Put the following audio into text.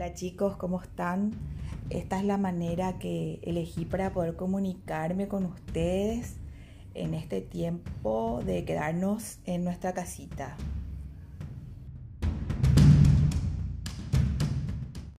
Hola chicos, ¿cómo están? Esta es la manera que elegí para poder comunicarme con ustedes en este tiempo de quedarnos en nuestra casita.